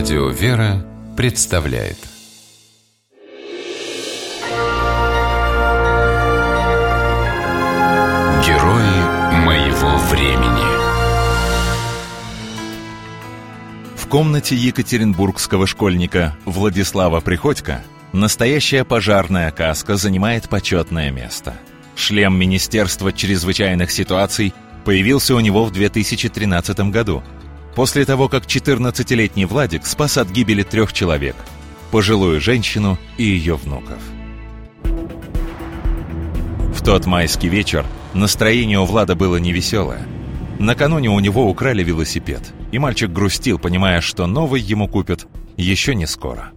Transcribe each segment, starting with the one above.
Радио «Вера» представляет. Герои моего времени. В комнате екатеринбургского школьника Владислава Приходько настоящая пожарная каска занимает почетное место. Шлем Министерства чрезвычайных ситуаций появился у него в 2013 году – после того, как 14-летний Владик спас от гибели трех человек – пожилую женщину и ее внуков. В тот майский вечер настроение у Влада было невеселое. Накануне у него украли велосипед, и мальчик грустил, понимая, что новый ему купят еще не скоро.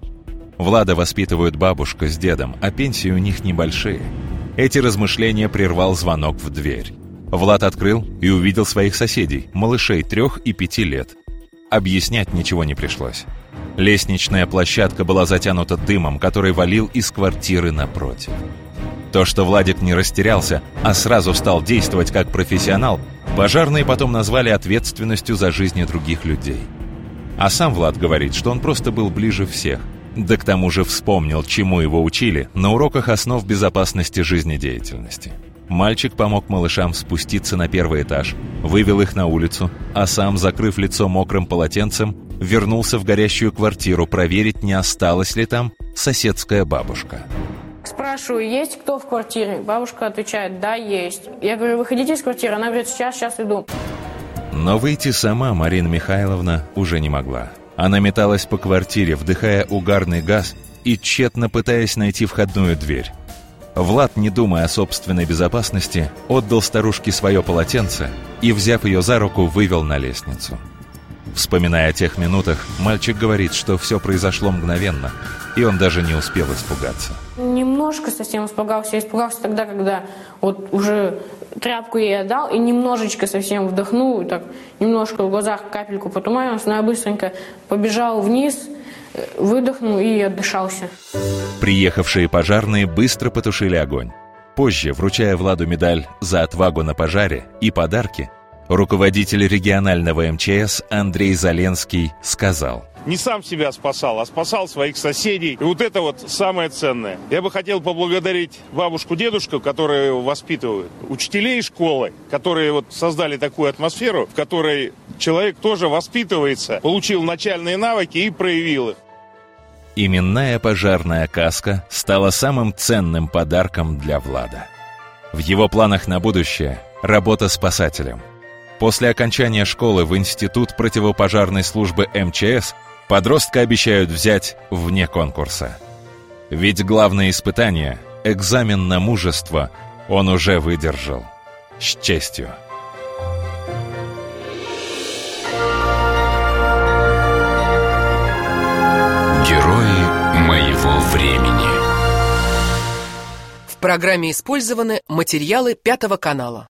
Влада воспитывают бабушка с дедом, а пенсии у них небольшие. Эти размышления прервал звонок в дверь. Влад открыл и увидел своих соседей, малышей трех и пяти лет. Объяснять ничего не пришлось. Лестничная площадка была затянута дымом, который валил из квартиры напротив. То, что Владик не растерялся, а сразу стал действовать как профессионал, пожарные потом назвали ответственностью за жизни других людей. А сам Влад говорит, что он просто был ближе всех. Да к тому же вспомнил, чему его учили на уроках основ безопасности жизнедеятельности. Мальчик помог малышам спуститься на первый этаж, вывел их на улицу, а сам, закрыв лицо мокрым полотенцем, вернулся в горящую квартиру проверить, не осталась ли там соседская бабушка. Спрашиваю, есть кто в квартире? Бабушка отвечает, да, есть. Я говорю, выходите из квартиры. Она говорит, сейчас, сейчас иду. Но выйти сама Марина Михайловна уже не могла. Она металась по квартире, вдыхая угарный газ и тщетно пытаясь найти входную дверь. Влад, не думая о собственной безопасности, отдал старушке свое полотенце и, взяв ее за руку, вывел на лестницу. Вспоминая о тех минутах, мальчик говорит, что все произошло мгновенно, и он даже не успел испугаться. Немножко совсем испугался. Я испугался тогда, когда вот уже тряпку ей отдал, и немножечко совсем вдохнул, и так немножко в глазах капельку потуманилось, но я быстренько побежал вниз – выдохнул и отдышался. Приехавшие пожарные быстро потушили огонь. Позже, вручая Владу медаль за отвагу на пожаре и подарки, руководитель регионального МЧС Андрей Заленский сказал – не сам себя спасал, а спасал своих соседей. И вот это вот самое ценное. Я бы хотел поблагодарить бабушку, дедушку, которые воспитывают, учителей школы, которые вот создали такую атмосферу, в которой человек тоже воспитывается, получил начальные навыки и проявил их. Именная пожарная каска стала самым ценным подарком для Влада. В его планах на будущее – работа спасателем. После окончания школы в Институт противопожарной службы МЧС подростка обещают взять вне конкурса. Ведь главное испытание – экзамен на мужество – он уже выдержал. С честью. Времени В программе использованы материалы Пятого канала.